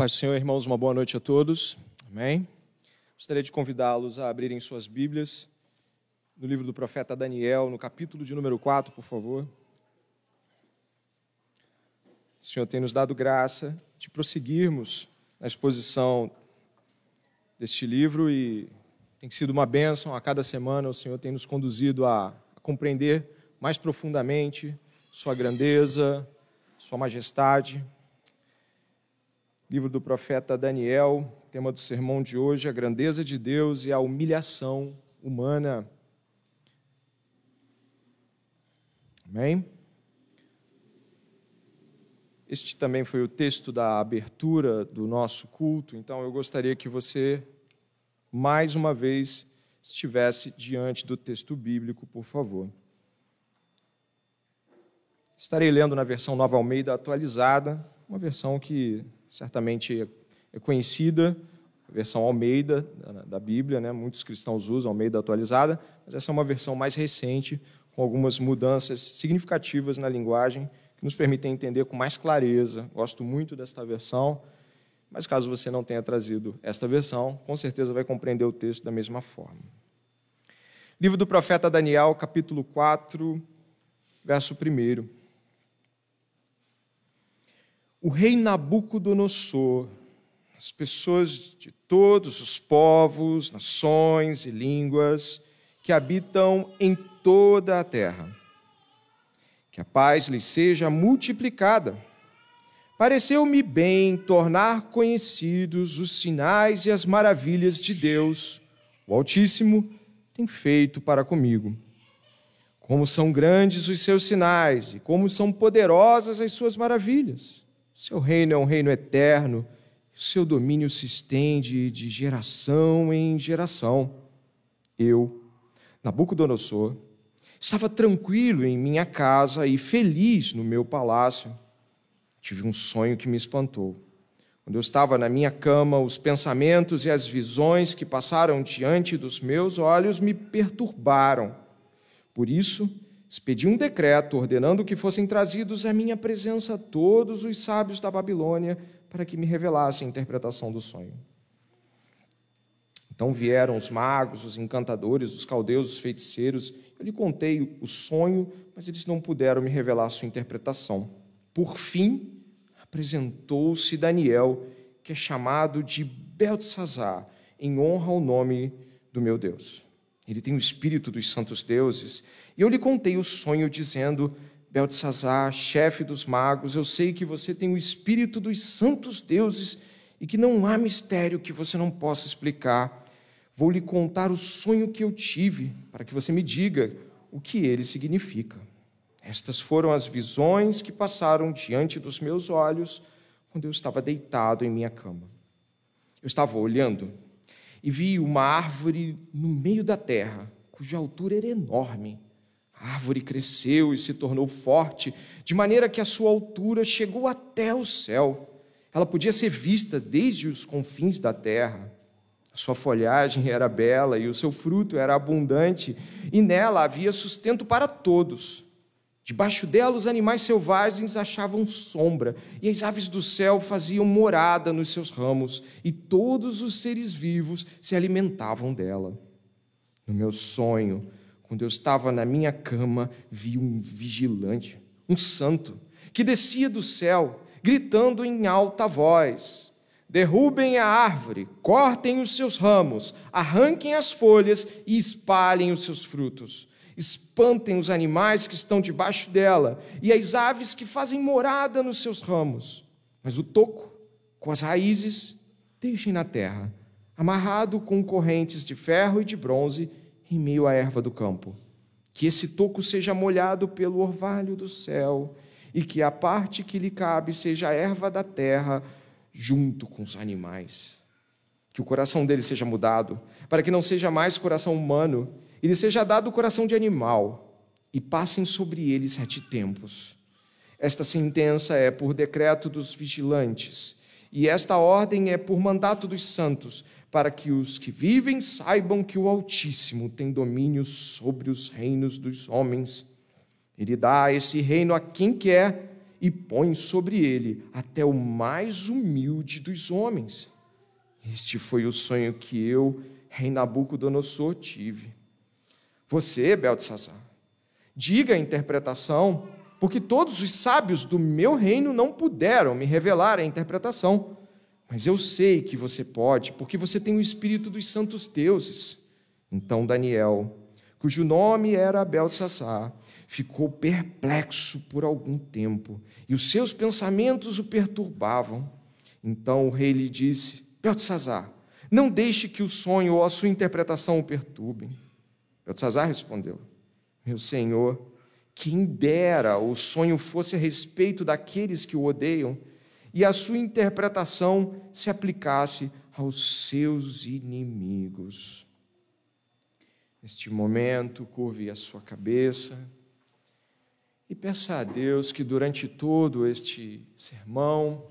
Paz do Senhor, irmãos, uma boa noite a todos. Amém. Gostaria de convidá-los a abrirem suas Bíblias no livro do profeta Daniel, no capítulo de número 4, por favor. O Senhor tem nos dado graça de prosseguirmos na exposição deste livro e tem sido uma bênção. A cada semana o Senhor tem nos conduzido a, compreender mais profundamente Sua grandeza, Sua majestade livro do profeta Daniel, tema do sermão de hoje, a grandeza de Deus e a humilhação humana. Amém? Este também foi o texto da abertura do nosso culto, então eu gostaria que você, mais uma vez, estivesse diante do texto bíblico, por favor. Estarei lendo na versão Nova Almeida atualizada, uma versão que certamente é conhecida, a versão Almeida da Bíblia, né? muitos cristãos usam Almeida atualizada, mas essa é uma versão mais recente, com algumas mudanças significativas na linguagem, que nos permitem entender com mais clareza. Gosto muito desta versão, mas caso você não tenha trazido esta versão, com certeza vai compreender o texto da mesma forma. Livro do profeta Daniel, capítulo 4, verso 1 o rei Nabucodonosor, as pessoas de todos os povos, nações e línguas que habitam em toda a terra. Que a paz lhes seja multiplicada. Pareceu-me bem tornar conhecidos os sinais e as maravilhas de Deus, o Altíssimo tem feito para comigo. Como são grandes os seus sinais e como são poderosas as suas maravilhas. Seu reino é um reino eterno, o seu domínio se estende de geração em geração. Eu, Nabucodonosor, estava tranquilo em minha casa e feliz no meu palácio. Tive um sonho que me espantou. Quando eu estava na minha cama, os pensamentos e as visões que passaram diante dos meus olhos me perturbaram. Por isso, expedi um decreto ordenando que fossem trazidos à minha presença todos os sábios da Babilônia para que me revelassem a interpretação do sonho. Então vieram os magos, os encantadores, os caldeus, os feiticeiros. Eu lhe contei o sonho, mas eles não puderam me revelar sua interpretação. Por fim, apresentou-se Daniel, que é chamado de Beltesazar, em honra ao nome do meu Deus. Ele tem o espírito dos santos deuses e eu lhe contei o sonho, dizendo: Beltesazar, chefe dos magos, eu sei que você tem o espírito dos santos deuses e que não há mistério que você não possa explicar. Vou lhe contar o sonho que eu tive, para que você me diga o que ele significa. Estas foram as visões que passaram diante dos meus olhos quando eu estava deitado em minha cama. Eu estava olhando e vi uma árvore no meio da terra, cuja altura era enorme a árvore cresceu e se tornou forte, de maneira que a sua altura chegou até o céu. Ela podia ser vista desde os confins da terra. A sua folhagem era bela e o seu fruto era abundante, e nela havia sustento para todos. Debaixo dela, os animais selvagens achavam sombra, e as aves do céu faziam morada nos seus ramos, e todos os seres vivos se alimentavam dela. No meu sonho, quando eu estava na minha cama, vi um vigilante, um santo, que descia do céu, gritando em alta voz: Derrubem a árvore, cortem os seus ramos, arranquem as folhas e espalhem os seus frutos. Espantem os animais que estão debaixo dela e as aves que fazem morada nos seus ramos. Mas o toco, com as raízes, deixem na terra, amarrado com correntes de ferro e de bronze em meio à erva do campo. Que esse toco seja molhado pelo orvalho do céu, e que a parte que lhe cabe seja a erva da terra, junto com os animais. Que o coração dele seja mudado, para que não seja mais coração humano, e lhe seja dado o coração de animal, e passem sobre ele sete tempos. Esta sentença é por decreto dos vigilantes, e esta ordem é por mandato dos santos, para que os que vivem saibam que o Altíssimo tem domínio sobre os reinos dos homens. Ele dá esse reino a quem quer e põe sobre ele até o mais humilde dos homens. Este foi o sonho que eu, rei Nabucodonosor, tive. Você, Beltesazar, diga a interpretação, porque todos os sábios do meu reino não puderam me revelar a interpretação. Mas eu sei que você pode, porque você tem o espírito dos santos deuses. Então Daniel, cujo nome era Beltesazar, ficou perplexo por algum tempo, e os seus pensamentos o perturbavam. Então o rei lhe disse: Beltesazar, não deixe que o sonho ou a sua interpretação o perturbem. Beltesazar respondeu: Meu senhor, quem dera o sonho fosse a respeito daqueles que o odeiam e a sua interpretação se aplicasse aos seus inimigos. Neste momento, curve a sua cabeça e peça a Deus que durante todo este sermão,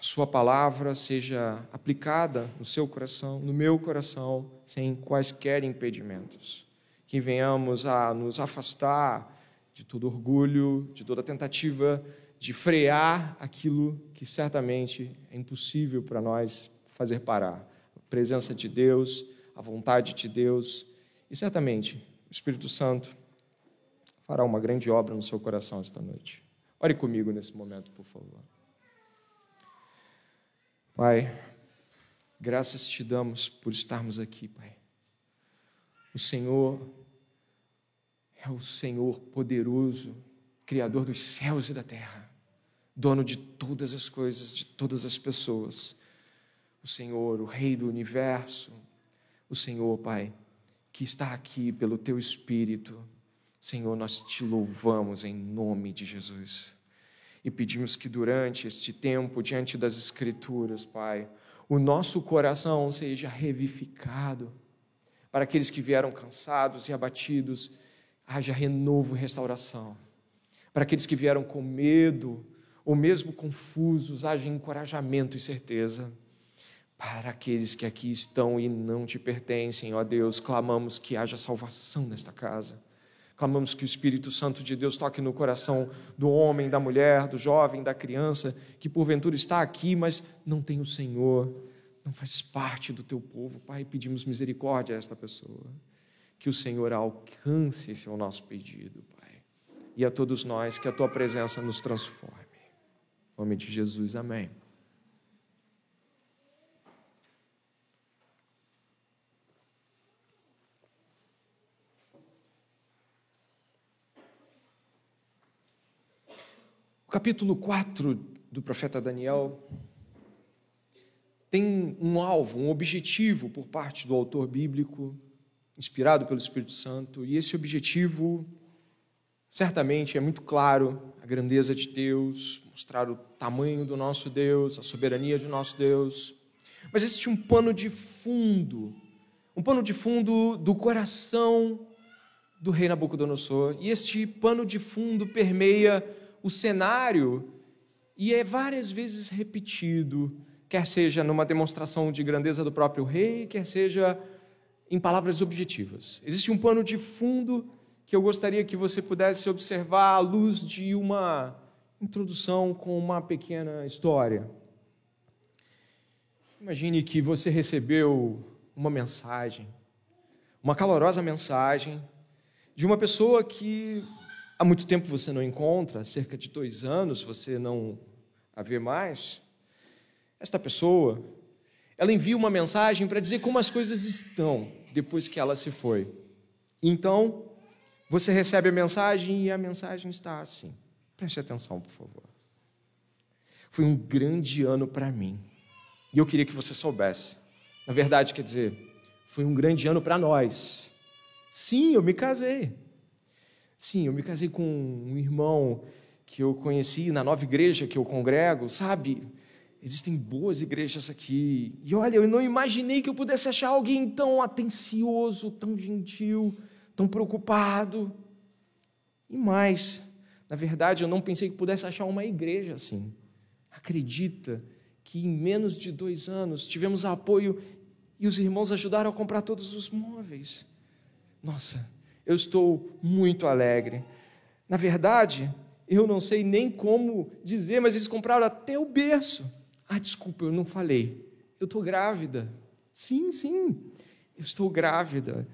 a Sua palavra seja aplicada no seu coração, no meu coração, sem quaisquer impedimentos. Que venhamos a nos afastar de todo orgulho, de toda tentativa de frear aquilo que certamente é impossível para nós fazer parar. A presença de Deus, a vontade de Deus e certamente o Espírito Santo fará uma grande obra no seu coração esta noite. Ore comigo nesse momento, por favor. Pai, graças te damos por estarmos aqui, Pai. O Senhor é o Senhor poderoso, Criador dos céus e da terra, dono de todas as coisas, de todas as pessoas. O Senhor, o Rei do universo, o Senhor, Pai, que está aqui pelo Teu Espírito Senhor, nós te louvamos em nome de Jesus. E pedimos que durante este tempo, diante das Escrituras, Pai, o nosso coração seja revivificado. Para aqueles que vieram cansados e abatidos, haja renovo e restauração. Para aqueles que vieram com medo ou mesmo confusos, haja encorajamento e certeza. Para aqueles que aqui estão e não te pertencem, ó Deus, clamamos que haja salvação nesta casa Clamamos que o Espírito Santo de Deus toque no coração do homem, da mulher, do jovem, da criança, que porventura está aqui, mas não tem o Senhor, não faz parte do teu povo. Pai, pedimos misericórdia a esta pessoa. Que o Senhor alcance esse é o nosso pedido, Pai. E a todos nós, que a tua presença nos transforme. Em nome de Jesus, amém. O capítulo 4 do profeta Daniel tem um alvo, um objetivo por parte do autor bíblico, inspirado pelo Espírito Santo, e esse objetivo certamente é muito claro: a grandeza de Deus, mostrar o tamanho do nosso Deus, a soberania de nosso Deus. Mas existe um pano de fundo, um pano de fundo do coração do rei Nabucodonosor, e este pano de fundo permeia o cenário e é várias vezes repetido, quer seja numa demonstração de grandeza do próprio rei, quer seja em palavras objetivas. Existe um pano de fundo que eu gostaria que você pudesse observar à luz de uma introdução com uma pequena história. Imagine que você recebeu uma mensagem, uma calorosa mensagem de uma pessoa que há muito tempo você não encontra, cerca de dois anos você não a vê mais, esta pessoa, ela envia uma mensagem para dizer como as coisas estão depois que ela se foi. Então, você recebe a mensagem e a mensagem está assim. Preste atenção, por favor. Foi um grande ano para mim. E eu queria que você soubesse. Na verdade, quer dizer, foi um grande ano para nós. Sim, eu me casei. Sim, eu me casei com um irmão que eu conheci na nova igreja que eu congrego, sabe? Existem boas igrejas aqui. E olha, eu não imaginei que eu pudesse achar alguém tão atencioso, tão gentil, tão preocupado. E mais, na verdade, eu não pensei que pudesse achar uma igreja assim. Acredita que em menos de dois anos tivemos apoio e os irmãos ajudaram a comprar todos os móveis. Nossa, eu estou muito alegre. Na verdade, eu não sei nem como dizer, mas eles compraram até o berço. Ah, desculpa, eu não falei. Eu estou grávida. Sim, sim, eu estou grávida.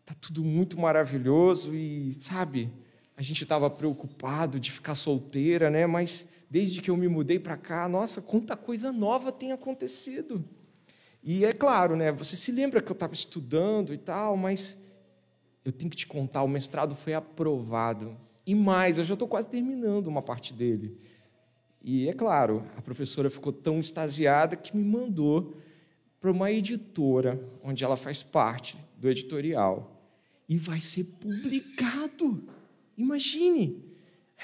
Está tudo muito maravilhoso e, sabe, a gente estava preocupado de ficar solteira, né? Mas desde que eu me mudei para cá, nossa, quanta coisa nova tem acontecido. E é claro, né? Você se lembra que eu estava estudando e tal, mas eu tenho que te contar, o mestrado foi aprovado. E mais, eu já estou quase terminando uma parte dele. E é claro, a professora ficou tão extasiada que me mandou para uma editora, onde ela faz parte do editorial. E vai ser publicado. Imagine!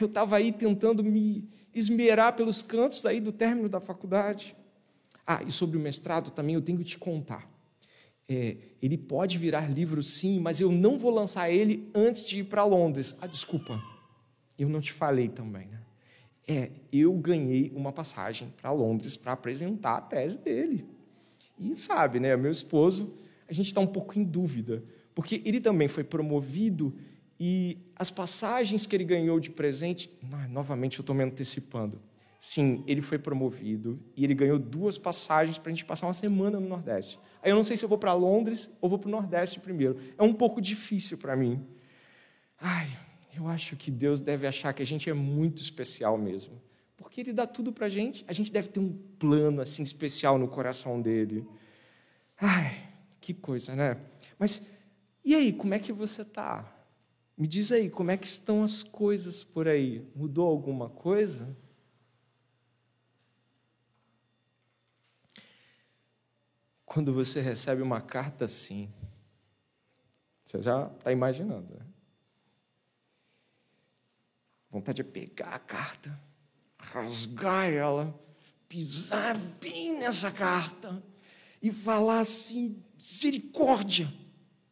Eu estava aí tentando me esmerar pelos cantos aí do término da faculdade. Ah, e sobre o mestrado também eu tenho que te contar. É, ele pode virar livro sim, mas eu não vou lançar ele antes de ir para Londres. Ah, desculpa, eu não te falei também, né? É, eu ganhei uma passagem para Londres para apresentar a tese dele. E sabe, né, meu esposo, a gente está um pouco em dúvida, porque ele também foi promovido e as passagens que ele ganhou de presente, ah, novamente eu estou me antecipando. Sim, ele foi promovido e ele ganhou duas passagens para a gente passar uma semana no Nordeste. Aí eu não sei se eu vou para Londres ou vou para o Nordeste primeiro. É um pouco difícil para mim. Ai, eu acho que Deus deve achar que a gente é muito especial mesmo. Porque Ele dá tudo para a gente. A gente deve ter um plano assim especial no coração dele. Ai, que coisa, né? Mas e aí, como é que você está? Me diz aí, como é que estão as coisas por aí? Mudou alguma coisa? quando você recebe uma carta assim. Você já está imaginando, né? Vontade de pegar a carta, rasgar ela, pisar bem nessa carta e falar assim: misericórdia,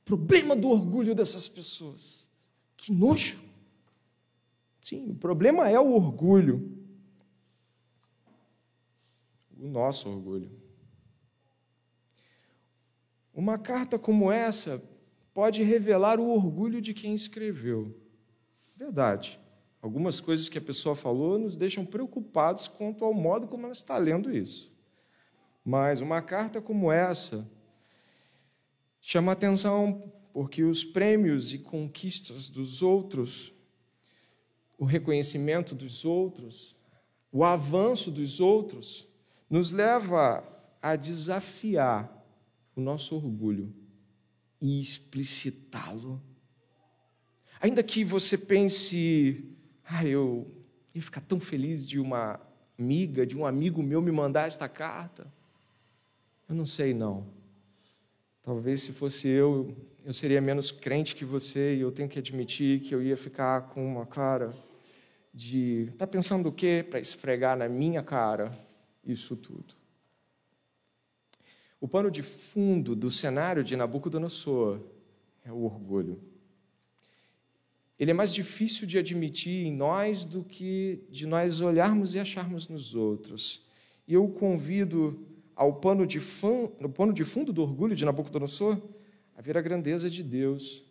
problema do orgulho dessas pessoas. Que nojo. Sim, o problema é o orgulho. O nosso orgulho. Uma carta como essa pode revelar o orgulho de quem escreveu. Verdade. Algumas coisas que a pessoa falou nos deixam preocupados quanto ao modo como ela está lendo isso. Mas uma carta como essa chama atenção porque os prêmios e conquistas dos outros, o reconhecimento dos outros, o avanço dos outros, nos leva a desafiar o nosso orgulho e explicitá-lo. Ainda que você pense, ah, eu ia ficar tão feliz de uma amiga, de um amigo meu me mandar esta carta. Eu não sei, não. Talvez se fosse eu, eu seria menos crente que você e eu tenho que admitir que eu ia ficar com uma cara de. Está pensando o quê para esfregar na minha cara isso tudo? O pano de fundo do cenário de Nabucodonosor é o orgulho. Ele é mais difícil de admitir em nós do que de nós olharmos e acharmos nos outros. E eu convido ao pano de, fã, no pano de fundo do orgulho de Nabucodonosor a ver a grandeza de Deus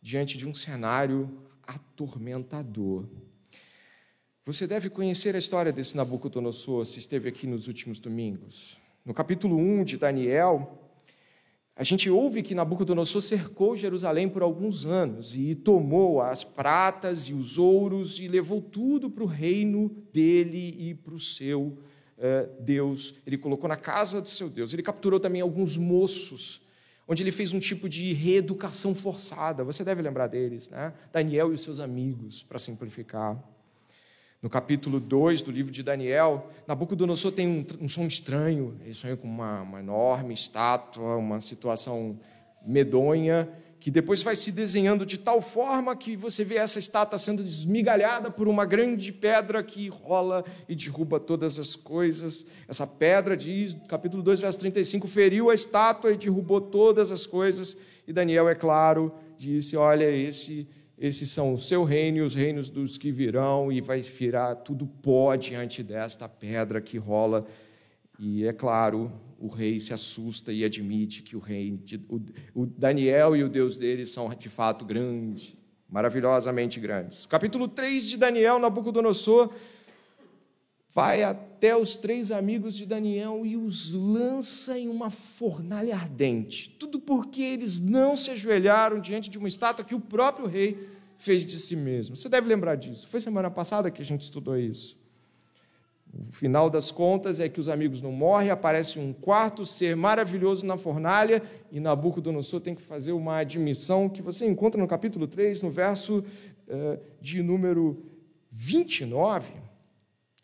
diante de um cenário atormentador. Você deve conhecer a história desse Nabucodonosor se esteve aqui nos últimos domingos. No capítulo 1 de Daniel, a gente ouve que Nabucodonosor cercou Jerusalém por alguns anos e tomou as pratas e os ouros e levou tudo para o reino dele e para o seu eh, Deus. Ele colocou na casa do seu Deus. Ele capturou também alguns moços, onde ele fez um tipo de reeducação forçada. Você deve lembrar deles, né? Daniel e os seus amigos, para simplificar. No capítulo 2 do livro de Daniel, Nabucodonosor tem um, um som estranho. Ele sonha com uma, uma enorme estátua, uma situação medonha, que depois vai se desenhando de tal forma que você vê essa estátua sendo desmigalhada por uma grande pedra que rola e derruba todas as coisas. Essa pedra, diz, capítulo 2, verso 35, feriu a estátua e derrubou todas as coisas. E Daniel, é claro, disse: Olha, esse esses são o seu reino e os reinos dos que virão, e vai virar tudo pó diante desta pedra que rola. E é claro, o rei se assusta e admite que o rei, o, Daniel e o Deus dele são de fato grande, maravilhosamente grandes. capítulo 3 de Daniel, Nabucodonosor vai até os três amigos de Daniel e os lança em uma fornalha ardente. Tudo porque eles não se ajoelharam diante de uma estátua que o próprio rei fez de si mesmo. Você deve lembrar disso. Foi semana passada que a gente estudou isso. O final das contas é que os amigos não morrem, aparece um quarto ser maravilhoso na fornalha e Nabucodonosor tem que fazer uma admissão que você encontra no capítulo 3, no verso uh, de número 29.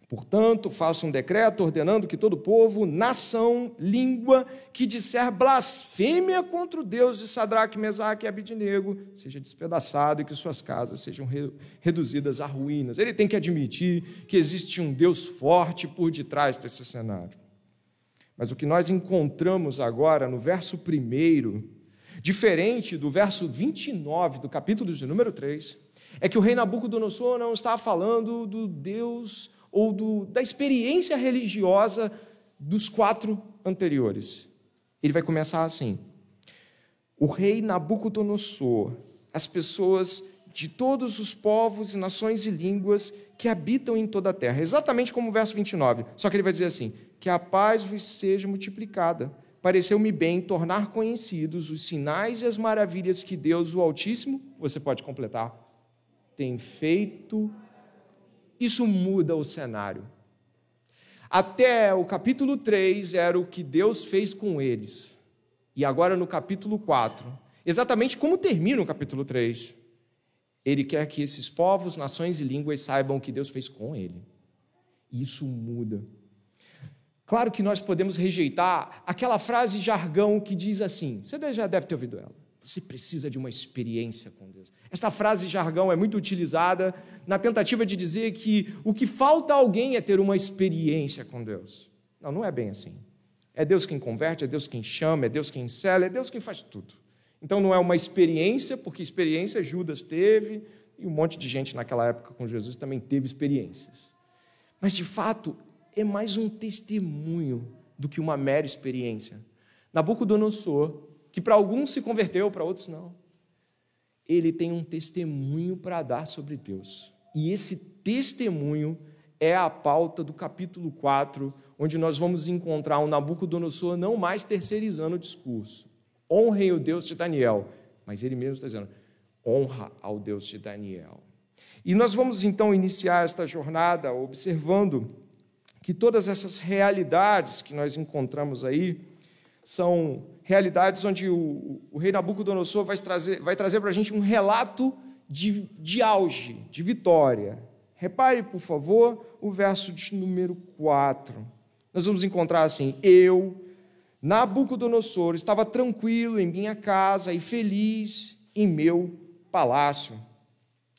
Portanto, faça um decreto ordenando que todo povo, nação, língua que disser blasfêmia contra o Deus de Sadraque, Mesaque e Abidinego seja despedaçado e que suas casas sejam re reduzidas a ruínas. Ele tem que admitir que existe um Deus forte por detrás desse cenário. Mas o que nós encontramos agora no verso 1, diferente do verso 29 do capítulo de número 3, é que o rei Nabucodonosor não está falando do Deus ou do, da experiência religiosa dos quatro anteriores. Ele vai começar assim: O rei Nabucodonosor, as pessoas de todos os povos, nações e línguas que habitam em toda a terra. Exatamente como o verso 29. Só que ele vai dizer assim: Que a paz vos seja multiplicada. Pareceu-me bem tornar conhecidos os sinais e as maravilhas que Deus, o Altíssimo, você pode completar, tem feito isso muda o cenário. Até o capítulo 3 era o que Deus fez com eles. E agora no capítulo 4, exatamente como termina o capítulo 3, ele quer que esses povos, nações e línguas saibam o que Deus fez com ele. Isso muda. Claro que nós podemos rejeitar aquela frase jargão que diz assim: você já deve ter ouvido ela. Você precisa de uma experiência com Deus. Esta frase jargão é muito utilizada na tentativa de dizer que o que falta a alguém é ter uma experiência com Deus. Não, não é bem assim. É Deus quem converte, é Deus quem chama, é Deus quem cela, é Deus quem faz tudo. Então não é uma experiência, porque experiência Judas teve e um monte de gente naquela época com Jesus também teve experiências. Mas de fato é mais um testemunho do que uma mera experiência. Nabucodonosor que para alguns se converteu, para outros não. Ele tem um testemunho para dar sobre Deus. E esse testemunho é a pauta do capítulo 4, onde nós vamos encontrar um Nabucodonosor não mais terceirizando o discurso. Honrem o Deus de Daniel. Mas ele mesmo está dizendo: honra ao Deus de Daniel. E nós vamos então iniciar esta jornada observando que todas essas realidades que nós encontramos aí são realidades onde o, o rei Nabucodonosor vai trazer, vai trazer para a gente um relato de, de auge, de vitória. Repare, por favor, o verso de número 4. Nós vamos encontrar assim: Eu, Nabucodonosor, estava tranquilo em minha casa e feliz em meu palácio.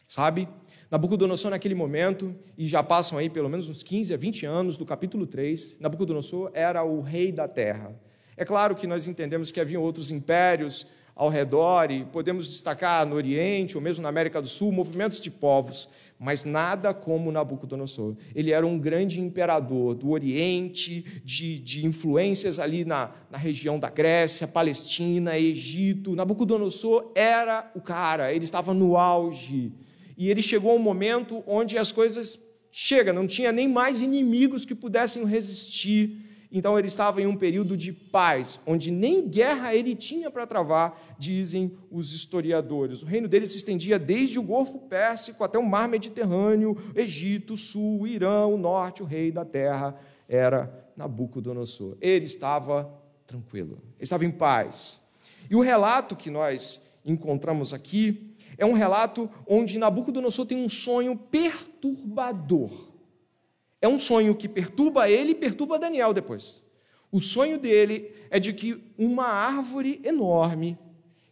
Sabe? Nabucodonosor, naquele momento, e já passam aí pelo menos uns 15 a 20 anos do capítulo 3, Nabucodonosor era o rei da terra. É claro que nós entendemos que havia outros impérios ao redor e podemos destacar no Oriente ou mesmo na América do Sul movimentos de povos, mas nada como Nabucodonosor. Ele era um grande imperador do Oriente, de, de influências ali na, na região da Grécia, Palestina, Egito. Nabucodonosor era o cara, ele estava no auge. E ele chegou a um momento onde as coisas chegam, não tinha nem mais inimigos que pudessem resistir então ele estava em um período de paz, onde nem guerra ele tinha para travar, dizem os historiadores. O reino dele se estendia desde o Golfo Pérsico até o Mar Mediterrâneo, Egito, Sul, Irã, o Norte, o rei da terra era Nabucodonosor. Ele estava tranquilo, ele estava em paz. E o relato que nós encontramos aqui é um relato onde Nabucodonosor tem um sonho perturbador. É um sonho que perturba ele e perturba Daniel depois. O sonho dele é de que uma árvore enorme,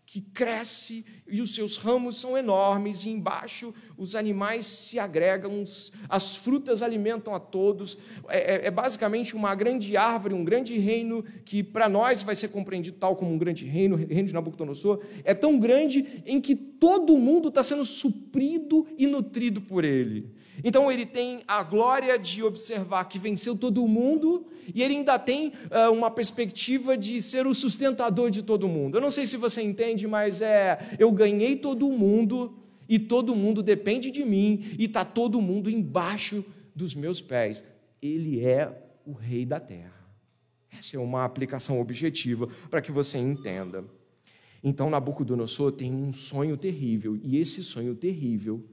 que cresce e os seus ramos são enormes, e embaixo os animais se agregam, as frutas alimentam a todos. É, é, é basicamente uma grande árvore, um grande reino que para nós vai ser compreendido tal como um grande reino, o reino de Nabucodonosor. É tão grande em que todo mundo está sendo suprido e nutrido por ele. Então ele tem a glória de observar que venceu todo mundo e ele ainda tem uh, uma perspectiva de ser o sustentador de todo mundo. Eu não sei se você entende, mas é eu ganhei todo mundo e todo mundo depende de mim, e está todo mundo embaixo dos meus pés. Ele é o rei da terra. Essa é uma aplicação objetiva para que você entenda. Então, Nabucodonosor tem um sonho terrível, e esse sonho terrível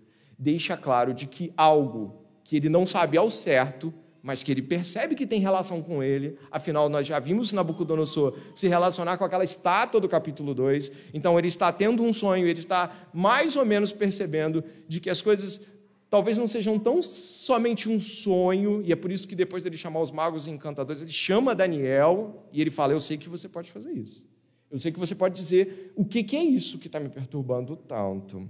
deixa claro de que algo que ele não sabe ao certo, mas que ele percebe que tem relação com ele, afinal, nós já vimos Nabucodonosor se relacionar com aquela estátua do capítulo 2, então ele está tendo um sonho, ele está mais ou menos percebendo de que as coisas talvez não sejam tão somente um sonho, e é por isso que depois dele chamar os magos e encantadores, ele chama Daniel e ele fala: Eu sei que você pode fazer isso. Eu sei que você pode dizer o que, que é isso que está me perturbando tanto.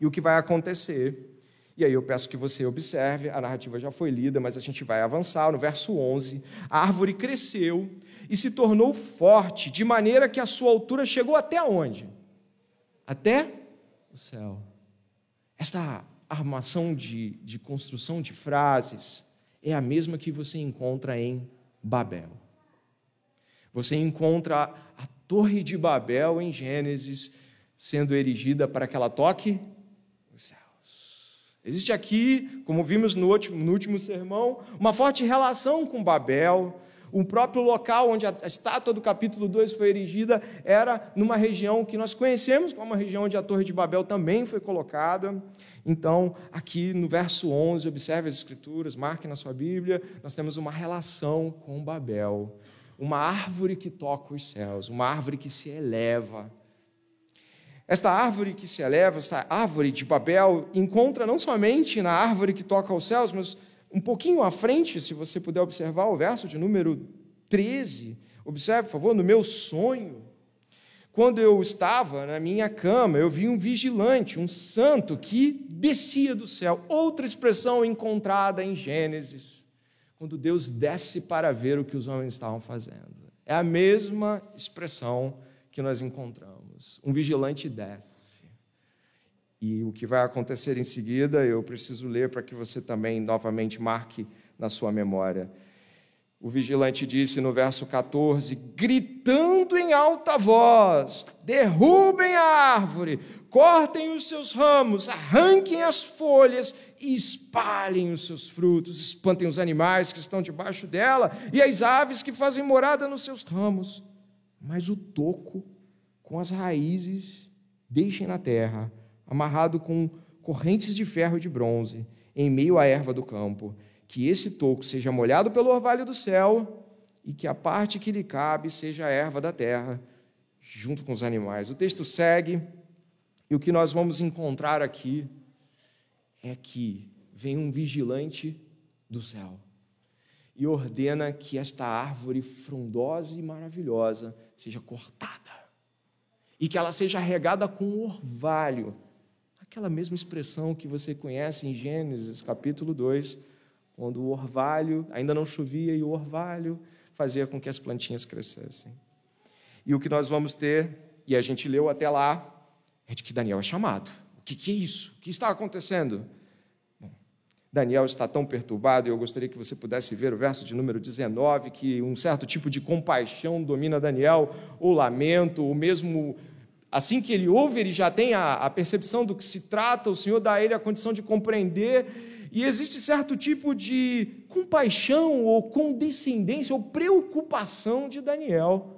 E o que vai acontecer. E aí eu peço que você observe, a narrativa já foi lida, mas a gente vai avançar. No verso 11: A árvore cresceu e se tornou forte, de maneira que a sua altura chegou até onde? Até o céu. Esta armação de, de construção de frases é a mesma que você encontra em Babel. Você encontra a Torre de Babel em Gênesis sendo erigida para que ela toque. Existe aqui, como vimos no último, no último sermão, uma forte relação com Babel. O próprio local onde a estátua do capítulo 2 foi erigida era numa região que nós conhecemos como a região onde a Torre de Babel também foi colocada. Então, aqui no verso 11, observe as Escrituras, marque na sua Bíblia, nós temos uma relação com Babel uma árvore que toca os céus, uma árvore que se eleva. Esta árvore que se eleva, esta árvore de Babel, encontra não somente na árvore que toca os céus, mas um pouquinho à frente, se você puder observar o verso de número 13. Observe, por favor, no meu sonho. Quando eu estava na minha cama, eu vi um vigilante, um santo que descia do céu. Outra expressão encontrada em Gênesis quando Deus desce para ver o que os homens estavam fazendo. É a mesma expressão que nós encontramos. Um vigilante desce. E o que vai acontecer em seguida, eu preciso ler para que você também novamente marque na sua memória. O vigilante disse no verso 14, gritando em alta voz: derrubem a árvore, cortem os seus ramos, arranquem as folhas e espalhem os seus frutos, espantem os animais que estão debaixo dela e as aves que fazem morada nos seus ramos. Mas o toco com as raízes deixem na terra, amarrado com correntes de ferro e de bronze, em meio à erva do campo, que esse toco seja molhado pelo orvalho do céu e que a parte que lhe cabe seja a erva da terra, junto com os animais. O texto segue, e o que nós vamos encontrar aqui é que vem um vigilante do céu e ordena que esta árvore frondosa e maravilhosa seja cortada e que ela seja regada com orvalho. Aquela mesma expressão que você conhece em Gênesis capítulo 2, quando o orvalho ainda não chovia e o orvalho fazia com que as plantinhas crescessem. E o que nós vamos ter, e a gente leu até lá, é de que Daniel é chamado. O que, que é isso? O que está acontecendo? Daniel está tão perturbado, e eu gostaria que você pudesse ver o verso de número 19, que um certo tipo de compaixão domina Daniel, ou lamento, ou mesmo assim que ele ouve, ele já tem a, a percepção do que se trata, o Senhor dá a ele a condição de compreender, e existe certo tipo de compaixão, ou condescendência, ou preocupação de Daniel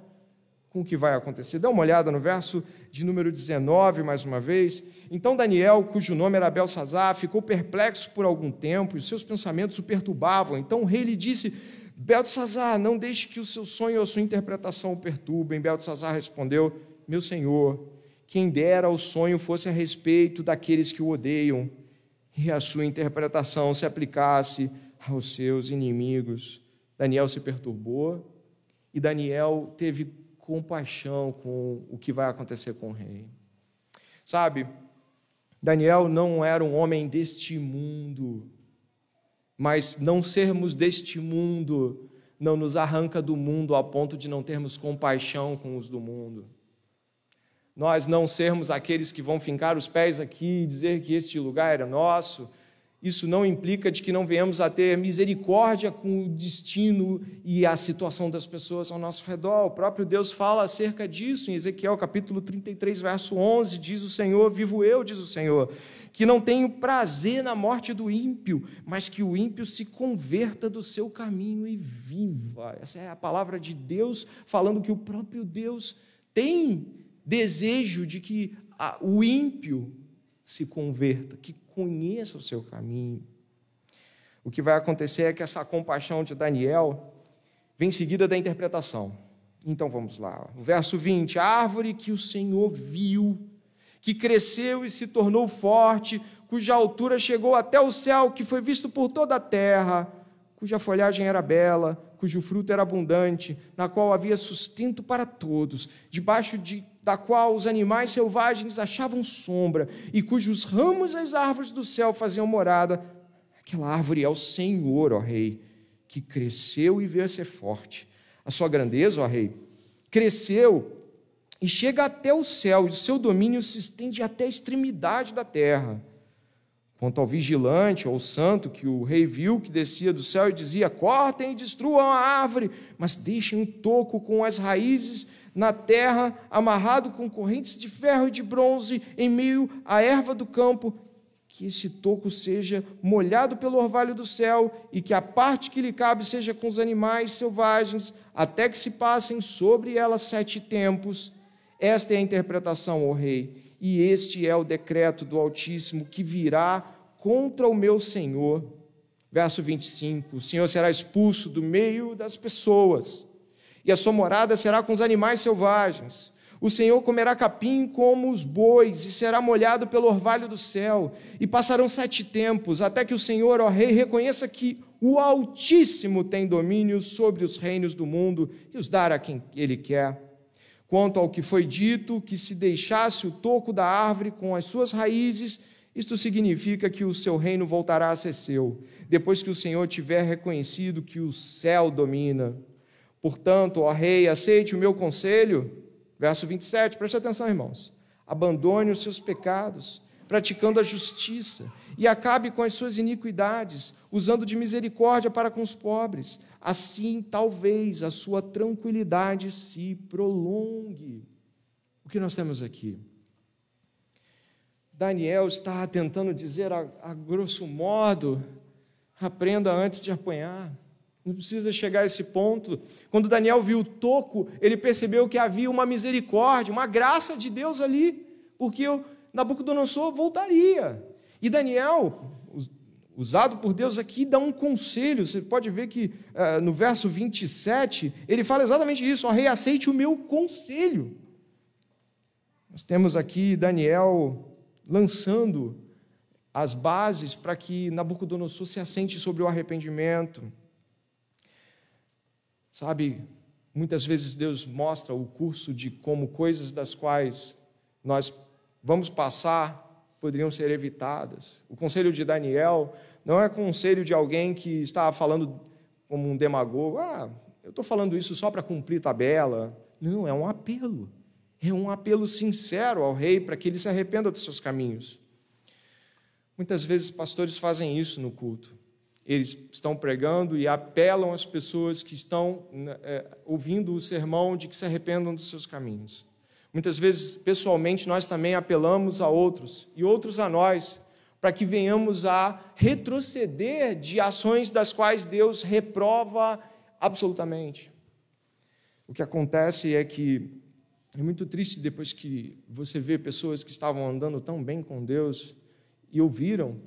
com o que vai acontecer. Dá uma olhada no verso de número 19, mais uma vez. Então Daniel, cujo nome era Belsazar, ficou perplexo por algum tempo e seus pensamentos o perturbavam. Então o rei lhe disse: Belsazar, não deixe que o seu sonho ou a sua interpretação o perturbem. Belsazar respondeu: Meu senhor, quem dera o sonho fosse a respeito daqueles que o odeiam e a sua interpretação se aplicasse aos seus inimigos. Daniel se perturbou e Daniel teve compaixão com o que vai acontecer com o rei. Sabe, Daniel não era um homem deste mundo, mas não sermos deste mundo não nos arranca do mundo a ponto de não termos compaixão com os do mundo. Nós não sermos aqueles que vão fincar os pés aqui e dizer que este lugar era nosso isso não implica de que não venhamos a ter misericórdia com o destino e a situação das pessoas ao nosso redor. O próprio Deus fala acerca disso em Ezequiel capítulo 33, verso 11, diz o Senhor, vivo eu, diz o Senhor, que não tenho prazer na morte do ímpio, mas que o ímpio se converta do seu caminho e viva. Essa é a palavra de Deus falando que o próprio Deus tem desejo de que o ímpio se converta, que conheça o seu caminho. O que vai acontecer é que essa compaixão de Daniel vem seguida da interpretação. Então vamos lá. O verso 20: A árvore que o Senhor viu, que cresceu e se tornou forte, cuja altura chegou até o céu, que foi visto por toda a terra, cuja folhagem era bela, cujo fruto era abundante, na qual havia sustento para todos, debaixo de da qual os animais selvagens achavam sombra, e cujos ramos as árvores do céu faziam morada. Aquela árvore é o Senhor, ó Rei, que cresceu e veio a ser forte. A sua grandeza, ó Rei, cresceu e chega até o céu, e o seu domínio se estende até a extremidade da terra. Quanto ao vigilante ou santo que o rei viu que descia do céu e dizia: Cortem e destruam a árvore, mas deixem um toco com as raízes na terra, amarrado com correntes de ferro e de bronze, em meio à erva do campo, que esse toco seja molhado pelo orvalho do céu, e que a parte que lhe cabe seja com os animais selvagens, até que se passem sobre ela sete tempos. Esta é a interpretação, ó rei, e este é o decreto do Altíssimo que virá contra o meu Senhor. Verso 25: O Senhor será expulso do meio das pessoas e a sua morada será com os animais selvagens. O Senhor comerá capim como os bois, e será molhado pelo orvalho do céu. E passarão sete tempos, até que o Senhor, ó Rei, reconheça que o Altíssimo tem domínio sobre os reinos do mundo e os dará a quem ele quer. Quanto ao que foi dito, que se deixasse o toco da árvore com as suas raízes, isto significa que o seu reino voltará a ser seu, depois que o Senhor tiver reconhecido que o céu domina. Portanto, ó rei, aceite o meu conselho. Verso 27, preste atenção, irmãos. Abandone os seus pecados, praticando a justiça, e acabe com as suas iniquidades, usando de misericórdia para com os pobres. Assim, talvez a sua tranquilidade se prolongue. O que nós temos aqui? Daniel está tentando dizer, a, a grosso modo, aprenda antes de apanhar. Não precisa chegar a esse ponto. Quando Daniel viu o toco, ele percebeu que havia uma misericórdia, uma graça de Deus ali, porque o Nabucodonosor voltaria. E Daniel, usado por Deus aqui, dá um conselho. Você pode ver que uh, no verso 27, ele fala exatamente isso: ó rei, aceite o meu conselho. Nós temos aqui Daniel lançando as bases para que Nabucodonosor se assente sobre o arrependimento Sabe, muitas vezes Deus mostra o curso de como coisas das quais nós vamos passar poderiam ser evitadas. O conselho de Daniel não é conselho de alguém que está falando como um demagogo, ah, eu estou falando isso só para cumprir tabela. Não, é um apelo. É um apelo sincero ao rei para que ele se arrependa dos seus caminhos. Muitas vezes pastores fazem isso no culto eles estão pregando e apelam às pessoas que estão né, é, ouvindo o sermão de que se arrependam dos seus caminhos. Muitas vezes, pessoalmente, nós também apelamos a outros e outros a nós, para que venhamos a retroceder de ações das quais Deus reprova absolutamente. O que acontece é que é muito triste depois que você vê pessoas que estavam andando tão bem com Deus e ouviram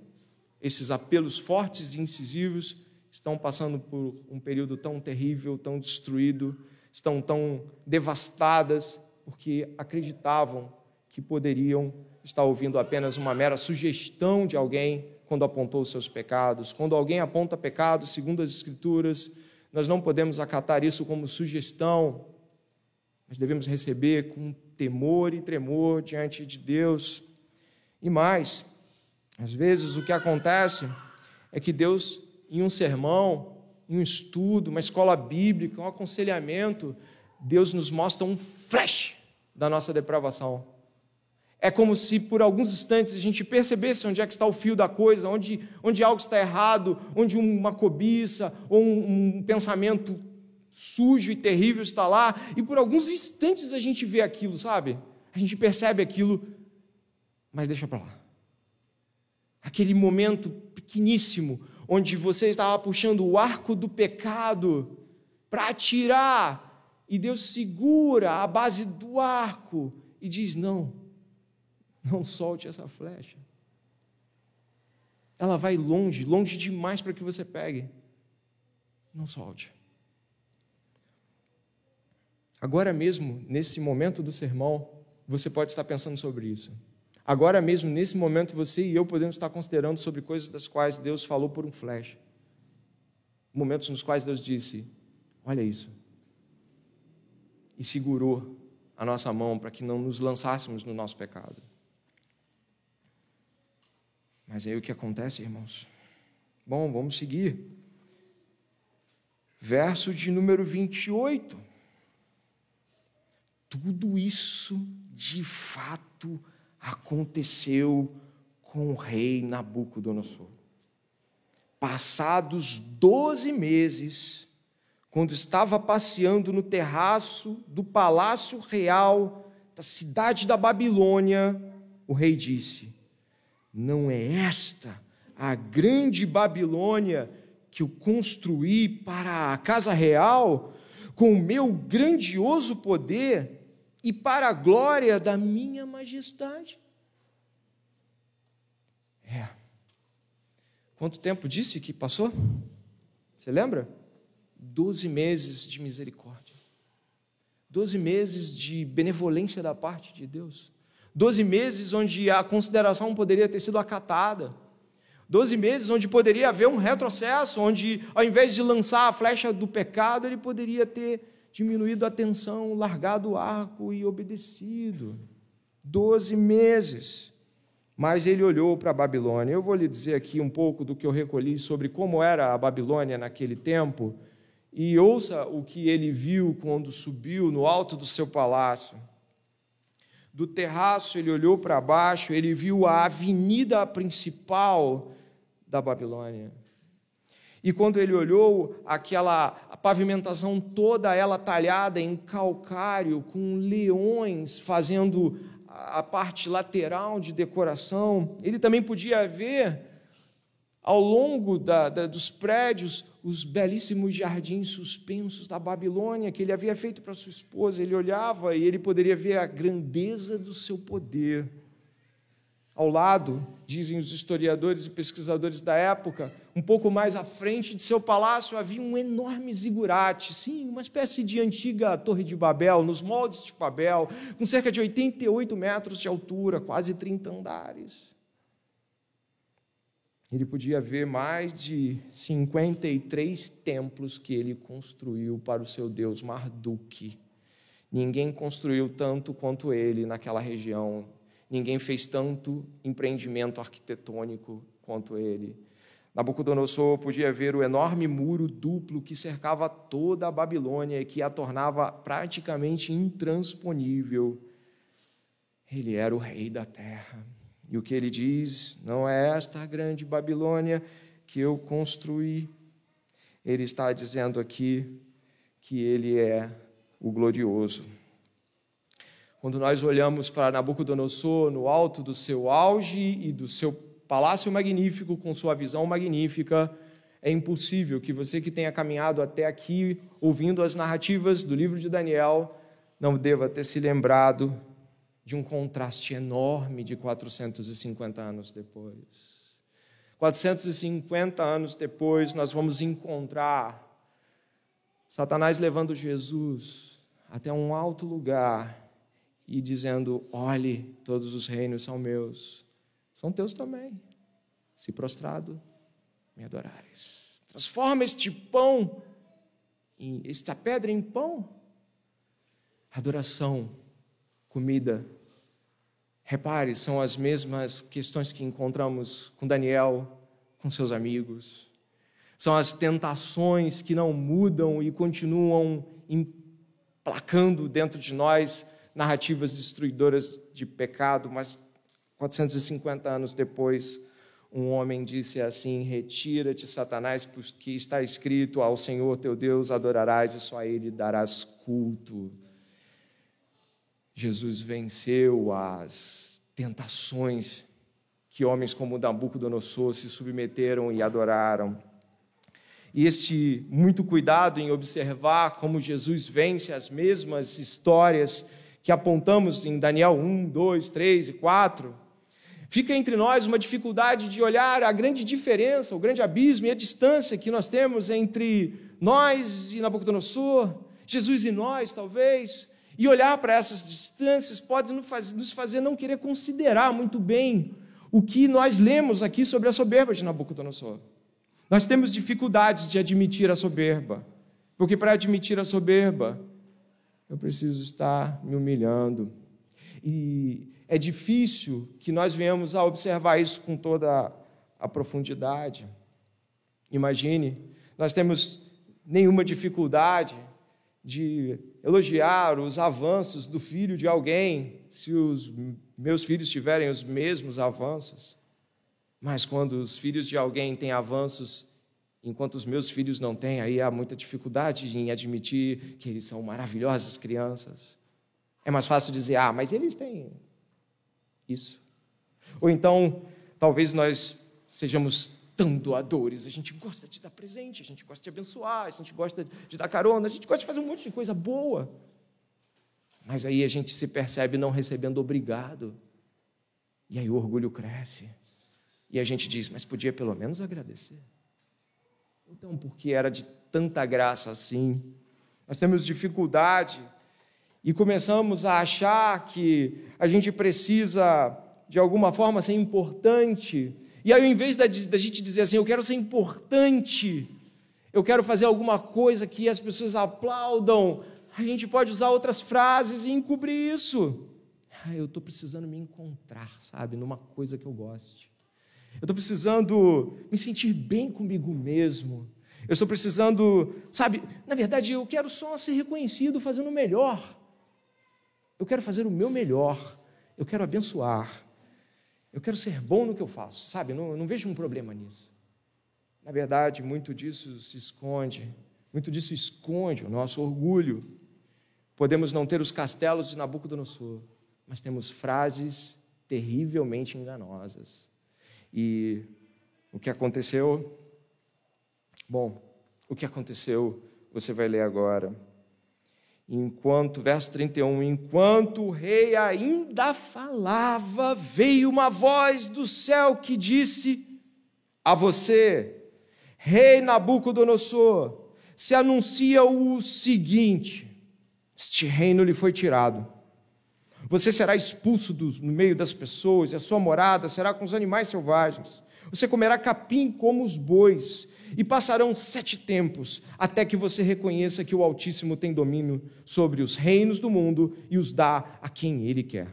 esses apelos fortes e incisivos estão passando por um período tão terrível, tão destruído, estão tão devastadas, porque acreditavam que poderiam estar ouvindo apenas uma mera sugestão de alguém quando apontou seus pecados. Quando alguém aponta pecados, segundo as Escrituras, nós não podemos acatar isso como sugestão, mas devemos receber com temor e tremor diante de Deus. E mais, às vezes o que acontece é que Deus, em um sermão, em um estudo, uma escola bíblica, um aconselhamento, Deus nos mostra um flash da nossa depravação. É como se por alguns instantes a gente percebesse onde é que está o fio da coisa, onde, onde algo está errado, onde uma cobiça ou um, um pensamento sujo e terrível está lá, e por alguns instantes a gente vê aquilo, sabe? A gente percebe aquilo, mas deixa para lá. Aquele momento pequeníssimo, onde você estava puxando o arco do pecado para atirar, e Deus segura a base do arco e diz: Não, não solte essa flecha. Ela vai longe, longe demais para que você pegue. Não solte. Agora mesmo, nesse momento do sermão, você pode estar pensando sobre isso. Agora mesmo, nesse momento, você e eu podemos estar considerando sobre coisas das quais Deus falou por um flash. Momentos nos quais Deus disse: Olha isso. E segurou a nossa mão para que não nos lançássemos no nosso pecado. Mas aí o que acontece, irmãos? Bom, vamos seguir. Verso de número 28 tudo isso de fato aconteceu com o rei Nabucodonosor. Passados doze meses, quando estava passeando no terraço do palácio real da cidade da Babilônia, o rei disse: Não é esta a grande Babilônia que eu construí para a casa real, com o meu grandioso poder? E para a glória da minha majestade. É. Quanto tempo disse que passou? Você lembra? Doze meses de misericórdia. Doze meses de benevolência da parte de Deus. Doze meses onde a consideração poderia ter sido acatada. Doze meses onde poderia haver um retrocesso, onde ao invés de lançar a flecha do pecado, ele poderia ter diminuído a tensão, largado o arco e obedecido. Doze meses. Mas ele olhou para a Babilônia. Eu vou lhe dizer aqui um pouco do que eu recolhi sobre como era a Babilônia naquele tempo. E ouça o que ele viu quando subiu no alto do seu palácio. Do terraço ele olhou para baixo, ele viu a avenida principal da Babilônia. E quando ele olhou aquela pavimentação toda ela talhada em calcário, com leões fazendo a parte lateral de decoração, ele também podia ver ao longo da, da, dos prédios os belíssimos jardins suspensos da Babilônia que ele havia feito para sua esposa. Ele olhava e ele poderia ver a grandeza do seu poder. Ao lado, dizem os historiadores e pesquisadores da época, um pouco mais à frente de seu palácio havia um enorme zigurate, sim, uma espécie de antiga Torre de Babel, nos moldes de Babel, com cerca de 88 metros de altura, quase 30 andares. Ele podia ver mais de 53 templos que ele construiu para o seu deus Marduk. Ninguém construiu tanto quanto ele naquela região Ninguém fez tanto empreendimento arquitetônico quanto ele. Nabucodonosor podia ver o enorme muro duplo que cercava toda a Babilônia e que a tornava praticamente intransponível. Ele era o rei da terra. E o que ele diz, não é esta grande Babilônia que eu construí. Ele está dizendo aqui que ele é o glorioso. Quando nós olhamos para Nabucodonosor no alto do seu auge e do seu palácio magnífico, com sua visão magnífica, é impossível que você que tenha caminhado até aqui, ouvindo as narrativas do livro de Daniel, não deva ter se lembrado de um contraste enorme de 450 anos depois. 450 anos depois, nós vamos encontrar Satanás levando Jesus até um alto lugar e dizendo: Olhe, todos os reinos são meus, são teus também. Se prostrado, me adorares. Transforma este pão, em, esta pedra em pão. Adoração, comida. Repare, são as mesmas questões que encontramos com Daniel, com seus amigos. São as tentações que não mudam e continuam emplacando dentro de nós narrativas destruidoras de pecado, mas 450 anos depois, um homem disse assim: Retira-te, Satanás, porque está escrito: Ao Senhor teu Deus adorarás e só a Ele darás culto. Jesus venceu as tentações que homens como Nabucodonosor se submeteram e adoraram. E este muito cuidado em observar como Jesus vence as mesmas histórias que apontamos em Daniel 1, 2, 3 e 4, fica entre nós uma dificuldade de olhar a grande diferença, o grande abismo e a distância que nós temos entre nós e Nabucodonosor, Jesus e nós, talvez, e olhar para essas distâncias pode nos fazer não querer considerar muito bem o que nós lemos aqui sobre a soberba de Nabucodonosor. Nós temos dificuldades de admitir a soberba, porque para admitir a soberba, eu preciso estar me humilhando. E é difícil que nós venhamos a observar isso com toda a profundidade. Imagine, nós temos nenhuma dificuldade de elogiar os avanços do filho de alguém, se os meus filhos tiverem os mesmos avanços. Mas quando os filhos de alguém têm avanços, enquanto os meus filhos não têm, aí há muita dificuldade em admitir que eles são maravilhosas crianças. É mais fácil dizer, ah, mas eles têm isso. Ou então, talvez nós sejamos tão doadores. A gente gosta de dar presente, a gente gosta de abençoar, a gente gosta de dar carona, a gente gosta de fazer um monte de coisa boa. Mas aí a gente se percebe não recebendo obrigado. E aí o orgulho cresce. E a gente diz, mas podia pelo menos agradecer. Então, porque era de tanta graça assim? Nós temos dificuldade e começamos a achar que a gente precisa, de alguma forma, ser importante e aí, ao invés da, da gente dizer assim, eu quero ser importante, eu quero fazer alguma coisa que as pessoas aplaudam, a gente pode usar outras frases e encobrir isso. Ah, eu estou precisando me encontrar, sabe, numa coisa que eu goste. Eu estou precisando me sentir bem comigo mesmo. Eu estou precisando, sabe, na verdade, eu quero só ser reconhecido fazendo o melhor. Eu quero fazer o meu melhor. Eu quero abençoar. Eu quero ser bom no que eu faço, sabe? Não, não vejo um problema nisso. Na verdade, muito disso se esconde, muito disso esconde o nosso orgulho. Podemos não ter os castelos de Nabucodonosor, mas temos frases terrivelmente enganosas. E o que aconteceu? Bom, o que aconteceu você vai ler agora. Enquanto, verso 31, enquanto o rei ainda falava, veio uma voz do céu que disse a você, rei Nabucodonosor, se anuncia o seguinte: este reino lhe foi tirado. Você será expulso do, no meio das pessoas, e a sua morada será com os animais selvagens. Você comerá capim como os bois, e passarão sete tempos até que você reconheça que o Altíssimo tem domínio sobre os reinos do mundo e os dá a quem ele quer.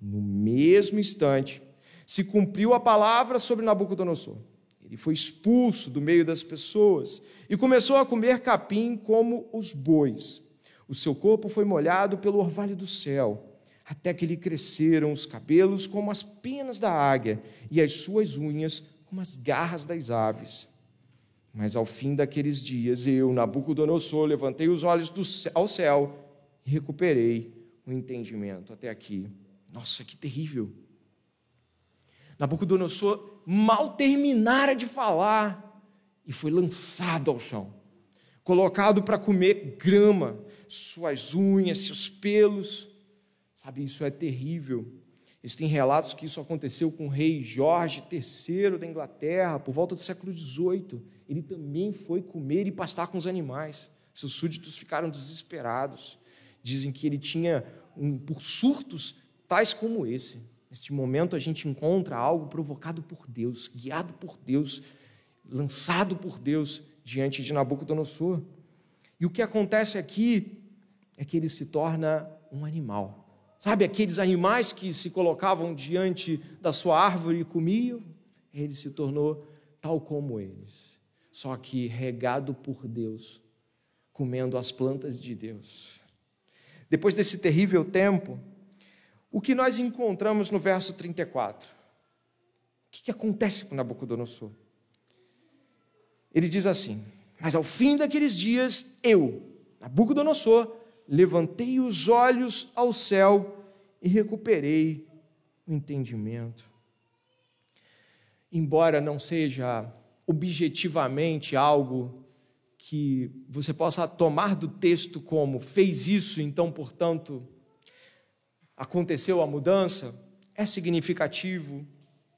No mesmo instante, se cumpriu a palavra sobre Nabucodonosor. Ele foi expulso do meio das pessoas e começou a comer capim como os bois. O seu corpo foi molhado pelo orvalho do céu, até que lhe cresceram os cabelos como as penas da águia e as suas unhas como as garras das aves. Mas ao fim daqueles dias, eu, Nabucodonosor, levantei os olhos ao céu e recuperei o entendimento. Até aqui. Nossa, que terrível. Nabucodonosor mal terminara de falar e foi lançado ao chão, colocado para comer grama, suas unhas, seus pelos. Sabe, isso é terrível. Existem relatos que isso aconteceu com o rei Jorge III da Inglaterra, por volta do século XVIII. Ele também foi comer e pastar com os animais. Seus súditos ficaram desesperados. Dizem que ele tinha, um, por surtos tais como esse. Neste momento, a gente encontra algo provocado por Deus, guiado por Deus, lançado por Deus diante de Nabucodonosor. E o que acontece aqui é que ele se torna um animal. Sabe aqueles animais que se colocavam diante da sua árvore e comiam? Ele se tornou tal como eles, só que regado por Deus, comendo as plantas de Deus. depois desse terrível tempo, o que nós encontramos no verso 34? O que, acontece com Nabucodonosor? Ele diz assim: Mas ao fim daqueles dias, eu, Nabucodonosor, levantei os olhos ao céu e recuperei o entendimento. Embora não seja objetivamente algo que você possa tomar do texto como fez isso, então, portanto, aconteceu a mudança, é significativo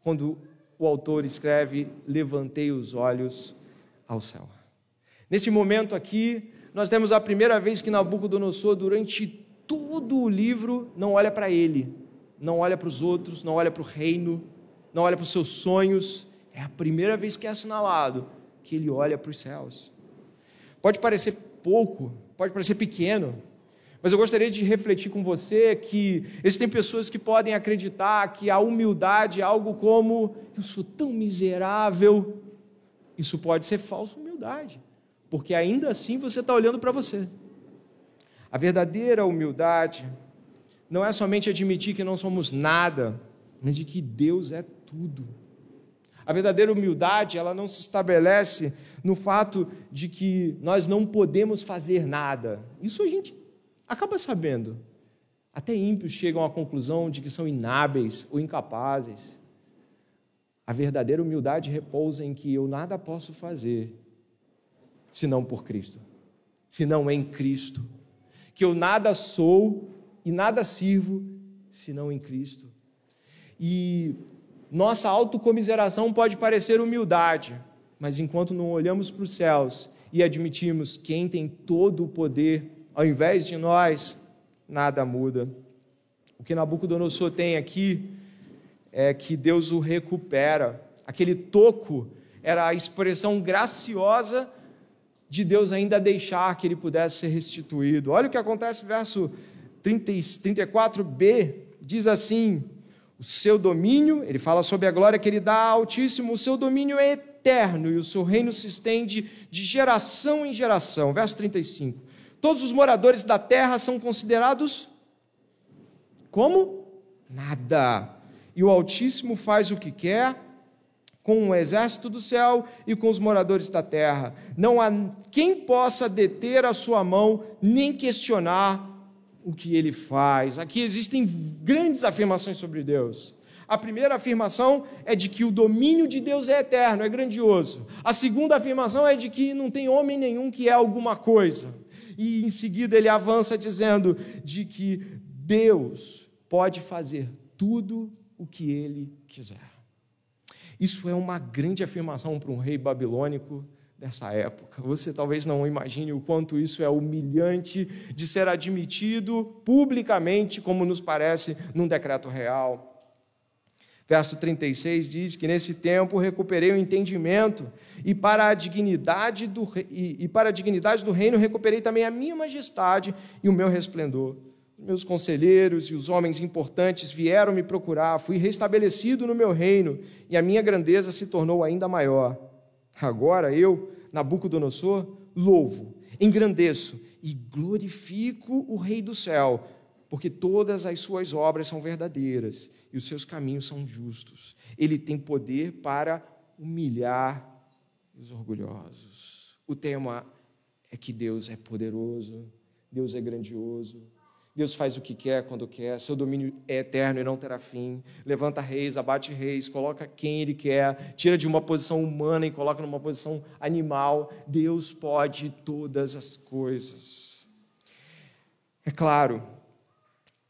quando o autor escreve: Levantei os olhos ao céu. Nesse momento aqui, nós temos a primeira vez que Nabucodonosor, durante todo o livro, não olha para ele, não olha para os outros, não olha para o reino, não olha para os seus sonhos. É a primeira vez que é assinalado que ele olha para os céus. Pode parecer pouco, pode parecer pequeno, mas eu gostaria de refletir com você que existem pessoas que podem acreditar que a humildade é algo como eu sou tão miserável. Isso pode ser falsa humildade porque ainda assim você está olhando para você. A verdadeira humildade não é somente admitir que não somos nada, mas de que Deus é tudo. A verdadeira humildade, ela não se estabelece no fato de que nós não podemos fazer nada. Isso a gente acaba sabendo. Até ímpios chegam à conclusão de que são inábeis ou incapazes. A verdadeira humildade repousa em que eu nada posso fazer senão por Cristo, senão em Cristo. Que eu nada sou e nada sirvo senão em Cristo. E nossa autocomiseração pode parecer humildade, mas enquanto não olhamos para os céus e admitimos quem tem todo o poder ao invés de nós, nada muda. O que Nabucodonosor tem aqui é que Deus o recupera. Aquele toco era a expressão graciosa de Deus ainda deixar que ele pudesse ser restituído. Olha o que acontece, verso 30, 34b, diz assim: o seu domínio, ele fala sobre a glória que ele dá ao Altíssimo, o seu domínio é eterno e o seu reino se estende de geração em geração. Verso 35. Todos os moradores da terra são considerados como nada. E o Altíssimo faz o que quer com o exército do céu e com os moradores da terra. Não há quem possa deter a sua mão, nem questionar o que ele faz. Aqui existem grandes afirmações sobre Deus. A primeira afirmação é de que o domínio de Deus é eterno, é grandioso. A segunda afirmação é de que não tem homem nenhum que é alguma coisa. E em seguida ele avança dizendo de que Deus pode fazer tudo o que ele quiser. Isso é uma grande afirmação para um rei babilônico dessa época. Você talvez não imagine o quanto isso é humilhante de ser admitido publicamente, como nos parece num decreto real. Verso 36 diz que nesse tempo recuperei o entendimento e para a dignidade do, e, e para a dignidade do reino recuperei também a minha majestade e o meu resplendor. Meus conselheiros e os homens importantes vieram me procurar, fui restabelecido no meu reino e a minha grandeza se tornou ainda maior. Agora eu, Nabucodonosor, louvo, engrandeço e glorifico o Rei do céu, porque todas as suas obras são verdadeiras e os seus caminhos são justos. Ele tem poder para humilhar os orgulhosos. O tema é que Deus é poderoso, Deus é grandioso, Deus faz o que quer, quando quer, seu domínio é eterno e não terá fim. Levanta reis, abate reis, coloca quem ele quer, tira de uma posição humana e coloca numa posição animal. Deus pode todas as coisas. É claro,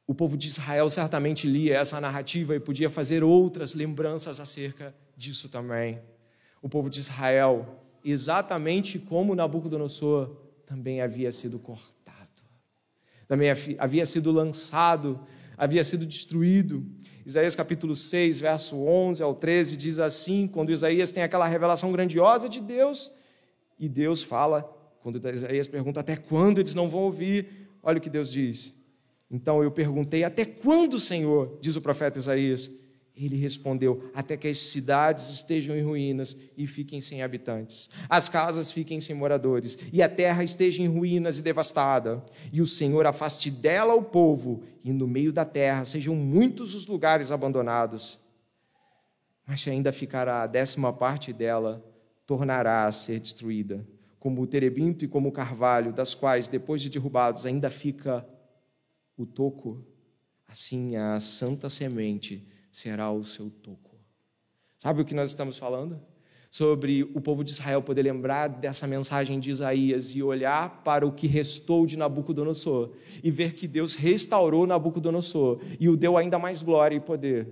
o povo de Israel certamente lia essa narrativa e podia fazer outras lembranças acerca disso também. O povo de Israel, exatamente como Nabucodonosor, também havia sido cortado também havia sido lançado, havia sido destruído. Isaías capítulo 6, verso 11 ao 13 diz assim: quando Isaías tem aquela revelação grandiosa de Deus, e Deus fala, quando Isaías pergunta até quando eles não vão ouvir, olha o que Deus diz. Então eu perguntei: Até quando, Senhor? Diz o profeta Isaías. Ele respondeu: Até que as cidades estejam em ruínas e fiquem sem habitantes, as casas fiquem sem moradores, e a terra esteja em ruínas e devastada, e o Senhor afaste dela o povo, e no meio da terra sejam muitos os lugares abandonados. Mas se ainda ficará a décima parte dela, tornará a ser destruída, como o terebinto e como o carvalho, das quais, depois de derrubados, ainda fica o toco, assim a santa semente será o seu toco. Sabe o que nós estamos falando? Sobre o povo de Israel poder lembrar dessa mensagem de Isaías e olhar para o que restou de Nabucodonosor e ver que Deus restaurou Nabucodonosor e o deu ainda mais glória e poder.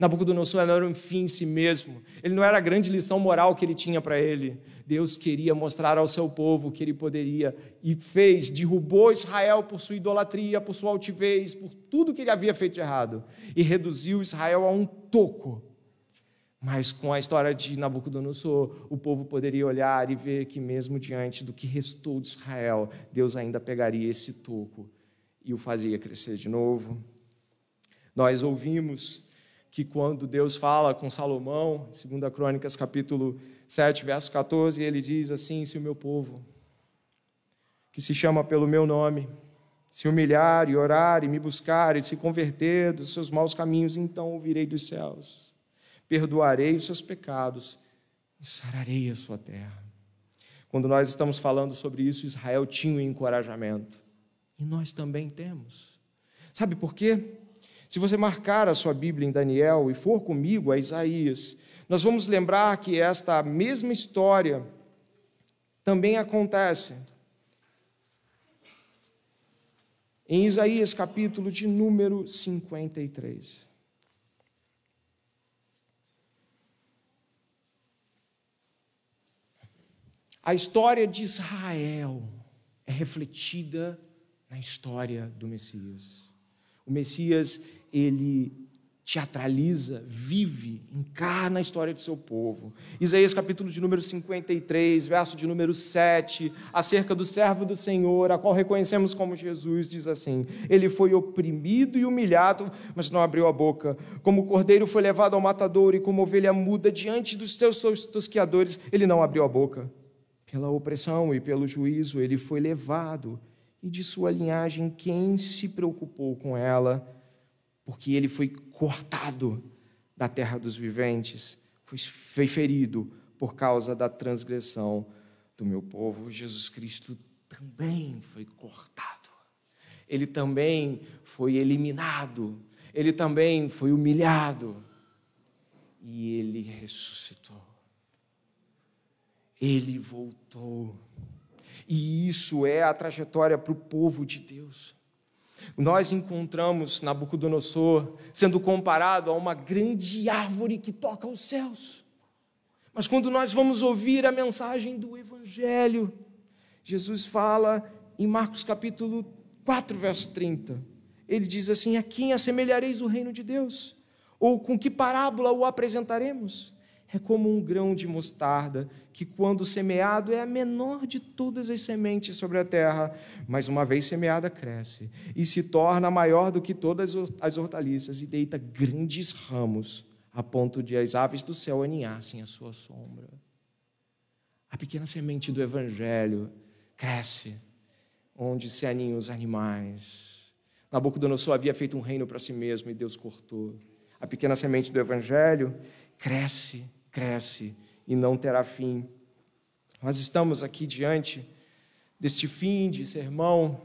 Nabucodonosor não era um fim em si mesmo, ele não era a grande lição moral que ele tinha para ele. Deus queria mostrar ao seu povo que ele poderia e fez, derrubou Israel por sua idolatria, por sua altivez, por tudo que ele havia feito de errado e reduziu Israel a um toco. Mas com a história de Nabucodonosor, o povo poderia olhar e ver que, mesmo diante do que restou de Israel, Deus ainda pegaria esse toco e o fazia crescer de novo. Nós ouvimos que quando Deus fala com Salomão, 2 Crônicas capítulo 7, verso 14, ele diz assim: Se o meu povo, que se chama pelo meu nome, se humilhar e orar e me buscar e se converter dos seus maus caminhos, então ouvirei dos céus, perdoarei os seus pecados e sararei a sua terra. Quando nós estamos falando sobre isso, Israel tinha um encorajamento. E nós também temos. Sabe por quê? Se você marcar a sua Bíblia em Daniel e for comigo a Isaías, nós vamos lembrar que esta mesma história também acontece em Isaías, capítulo de número 53. A história de Israel é refletida na história do Messias. O Messias, ele teatraliza, vive, encarna a história de seu povo. Isaías capítulo de número 53, verso de número 7, acerca do servo do Senhor, a qual reconhecemos como Jesus, diz assim: Ele foi oprimido e humilhado, mas não abriu a boca. Como o cordeiro foi levado ao matador e como ovelha muda diante dos teus tosquiadores, ele não abriu a boca. Pela opressão e pelo juízo ele foi levado, e de sua linhagem quem se preocupou com ela? Porque ele foi cortado da terra dos viventes, foi ferido por causa da transgressão do meu povo. Jesus Cristo também foi cortado. Ele também foi eliminado. Ele também foi humilhado. E ele ressuscitou. Ele voltou. E isso é a trajetória para o povo de Deus. Nós encontramos Nabucodonosor sendo comparado a uma grande árvore que toca os céus. Mas quando nós vamos ouvir a mensagem do Evangelho, Jesus fala em Marcos capítulo 4, verso 30. Ele diz assim: A quem assemelhareis o reino de Deus? Ou com que parábola o apresentaremos? É como um grão de mostarda, que quando semeado é a menor de todas as sementes sobre a terra, mas uma vez semeada cresce e se torna maior do que todas as hortaliças e deita grandes ramos, a ponto de as aves do céu aninhassem a sua sombra. A pequena semente do evangelho cresce onde se aninham os animais. Nabucodonosor havia feito um reino para si mesmo e Deus cortou. A pequena semente do evangelho cresce cresce e não terá fim. Nós estamos aqui diante deste fim de sermão,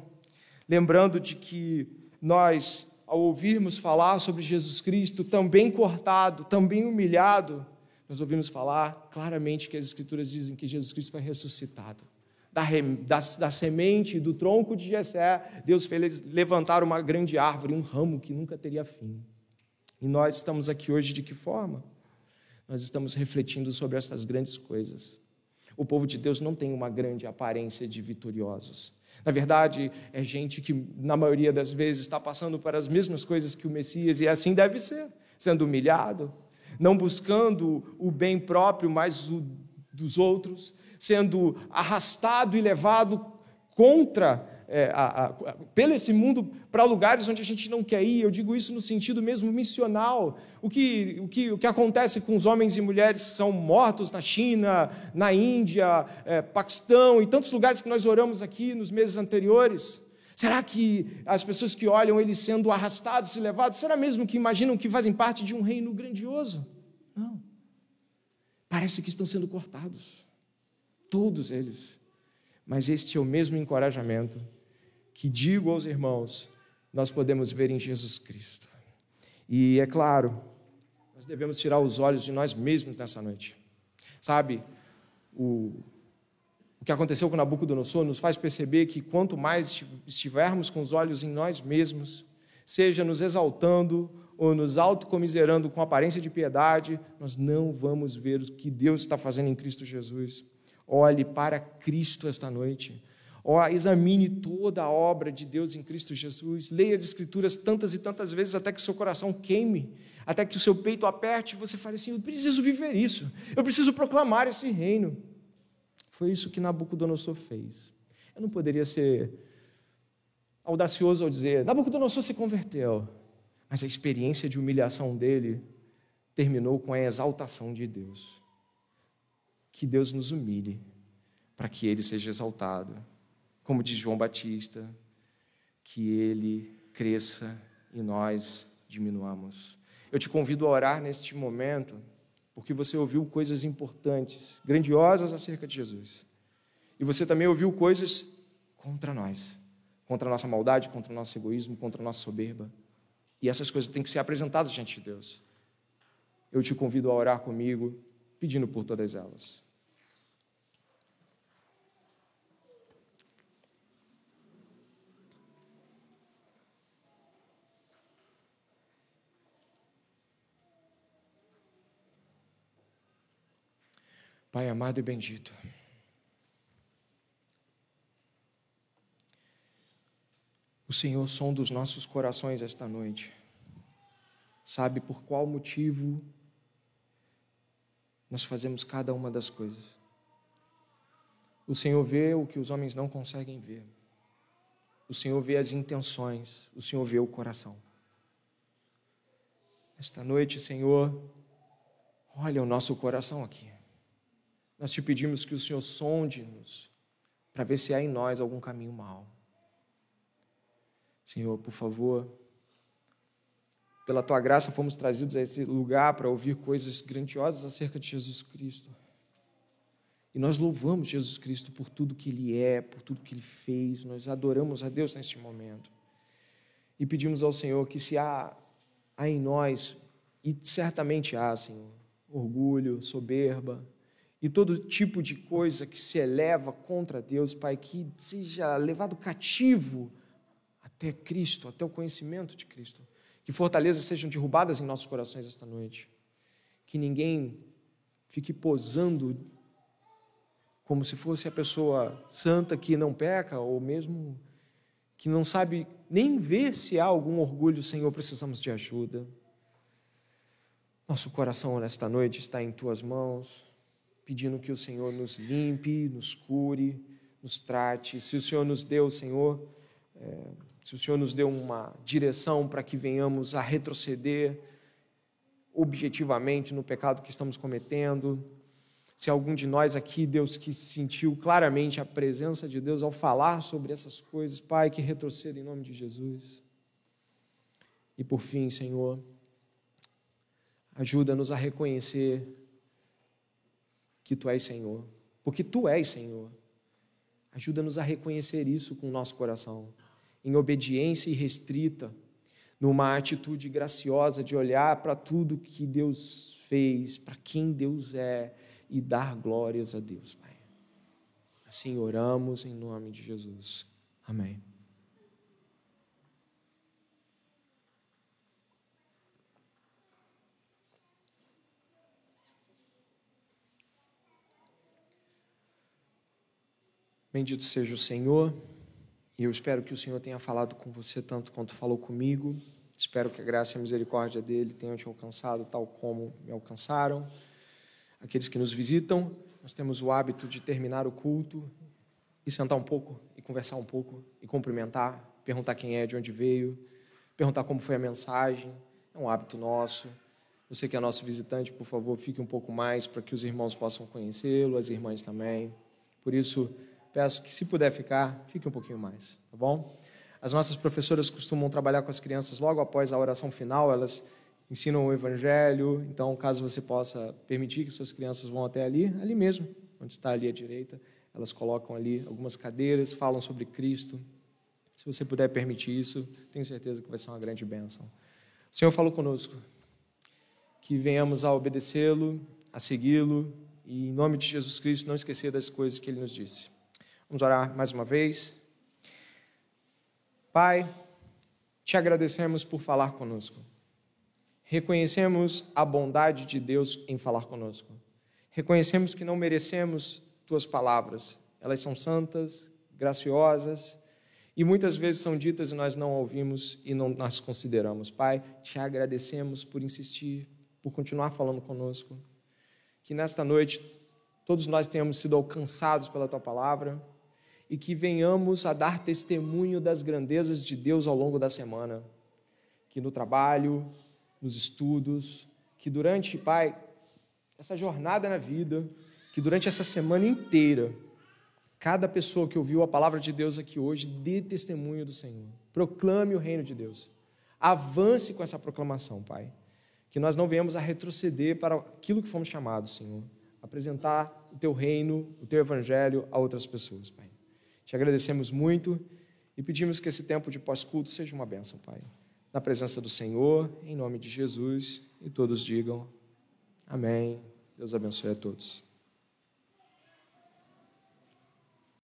lembrando de que nós, ao ouvirmos falar sobre Jesus Cristo, também cortado, também humilhado, nós ouvimos falar claramente que as Escrituras dizem que Jesus Cristo foi ressuscitado. Da, da, da semente, do tronco de Jessé, Deus fez levantar uma grande árvore, um ramo que nunca teria fim. E nós estamos aqui hoje de que forma? Nós estamos refletindo sobre estas grandes coisas. O povo de Deus não tem uma grande aparência de vitoriosos. Na verdade, é gente que, na maioria das vezes, está passando por as mesmas coisas que o Messias, e assim deve ser, sendo humilhado, não buscando o bem próprio, mas o dos outros, sendo arrastado e levado contra é, a, a, pelo esse mundo para lugares onde a gente não quer ir. Eu digo isso no sentido mesmo missional. O que, o que, o que acontece com os homens e mulheres que são mortos na China, na Índia, é, Paquistão e tantos lugares que nós oramos aqui nos meses anteriores? Será que as pessoas que olham eles sendo arrastados e levados, será mesmo que imaginam que fazem parte de um reino grandioso? Não. Parece que estão sendo cortados. Todos eles. Mas este é o mesmo encorajamento que digo aos irmãos, nós podemos ver em Jesus Cristo. E é claro, nós devemos tirar os olhos de nós mesmos nessa noite. Sabe, o, o que aconteceu com Nabucodonosor nos faz perceber que quanto mais estivermos com os olhos em nós mesmos, seja nos exaltando ou nos autocomiserando com aparência de piedade, nós não vamos ver o que Deus está fazendo em Cristo Jesus. Olhe para Cristo esta noite. Oh, examine toda a obra de Deus em Cristo Jesus. Leia as Escrituras tantas e tantas vezes até que o seu coração queime, até que o seu peito aperte e você fale assim: Eu preciso viver isso, eu preciso proclamar esse reino. Foi isso que Nabucodonosor fez. Eu não poderia ser audacioso ao dizer: Nabucodonosor se converteu, mas a experiência de humilhação dele terminou com a exaltação de Deus. Que Deus nos humilhe para que ele seja exaltado como diz João Batista, que ele cresça e nós diminuamos. Eu te convido a orar neste momento, porque você ouviu coisas importantes, grandiosas acerca de Jesus. E você também ouviu coisas contra nós, contra a nossa maldade, contra o nosso egoísmo, contra a nossa soberba. E essas coisas têm que ser apresentadas diante de Deus. Eu te convido a orar comigo, pedindo por todas elas. Pai amado e bendito, o Senhor som dos nossos corações esta noite, sabe por qual motivo nós fazemos cada uma das coisas. O Senhor vê o que os homens não conseguem ver. O Senhor vê as intenções, o Senhor vê o coração. Esta noite, Senhor, olha o nosso coração aqui. Nós te pedimos que o Senhor sonde-nos para ver se há em nós algum caminho mau. Senhor, por favor, pela tua graça fomos trazidos a esse lugar para ouvir coisas grandiosas acerca de Jesus Cristo. E nós louvamos Jesus Cristo por tudo que Ele é, por tudo que Ele fez. Nós adoramos a Deus neste momento. E pedimos ao Senhor que se há, há em nós, e certamente há, Senhor, orgulho, soberba, e todo tipo de coisa que se eleva contra Deus, Pai, que seja levado cativo até Cristo, até o conhecimento de Cristo. Que fortalezas sejam derrubadas em nossos corações esta noite. Que ninguém fique posando como se fosse a pessoa santa que não peca, ou mesmo que não sabe nem ver se há algum orgulho, Senhor, precisamos de ajuda. Nosso coração nesta noite está em tuas mãos pedindo que o Senhor nos limpe, nos cure, nos trate. Se o Senhor nos deu, Senhor, é, se o Senhor nos deu uma direção para que venhamos a retroceder objetivamente no pecado que estamos cometendo, se algum de nós aqui, Deus, que sentiu claramente a presença de Deus ao falar sobre essas coisas, Pai, que retroceda em nome de Jesus. E por fim, Senhor, ajuda-nos a reconhecer que tu és Senhor, porque tu és Senhor. Ajuda-nos a reconhecer isso com o nosso coração, em obediência irrestrita, numa atitude graciosa de olhar para tudo que Deus fez, para quem Deus é e dar glórias a Deus, Pai. Assim oramos em nome de Jesus. Amém. Bendito seja o Senhor, e eu espero que o Senhor tenha falado com você tanto quanto falou comigo. Espero que a graça e a misericórdia dele tenham te alcançado tal como me alcançaram. Aqueles que nos visitam, nós temos o hábito de terminar o culto e sentar um pouco e conversar um pouco e cumprimentar, perguntar quem é, de onde veio, perguntar como foi a mensagem. É um hábito nosso. Você que é nosso visitante, por favor, fique um pouco mais para que os irmãos possam conhecê-lo, as irmãs também. Por isso, peço que, se puder ficar, fique um pouquinho mais, tá bom? As nossas professoras costumam trabalhar com as crianças logo após a oração final, elas ensinam o Evangelho. Então, caso você possa permitir que suas crianças vão até ali, ali mesmo, onde está ali à direita, elas colocam ali algumas cadeiras, falam sobre Cristo. Se você puder permitir isso, tenho certeza que vai ser uma grande bênção. O Senhor falou conosco que venhamos a obedecê-lo, a segui-lo e, em nome de Jesus Cristo, não esquecer das coisas que ele nos disse. Vamos orar mais uma vez. Pai, te agradecemos por falar conosco. Reconhecemos a bondade de Deus em falar conosco. Reconhecemos que não merecemos tuas palavras. Elas são santas, graciosas e muitas vezes são ditas e nós não ouvimos e não nós consideramos. Pai, te agradecemos por insistir, por continuar falando conosco. Que nesta noite todos nós tenhamos sido alcançados pela tua palavra e que venhamos a dar testemunho das grandezas de Deus ao longo da semana. Que no trabalho, nos estudos, que durante, Pai, essa jornada na vida, que durante essa semana inteira, cada pessoa que ouviu a palavra de Deus aqui hoje dê testemunho do Senhor. Proclame o reino de Deus. Avance com essa proclamação, Pai que nós não venhamos a retroceder para aquilo que fomos chamados, Senhor. Apresentar o teu reino, o teu evangelho a outras pessoas, Pai. Te agradecemos muito e pedimos que esse tempo de pós-culto seja uma bênção, Pai. Na presença do Senhor, em nome de Jesus, e todos digam amém. Deus abençoe a todos.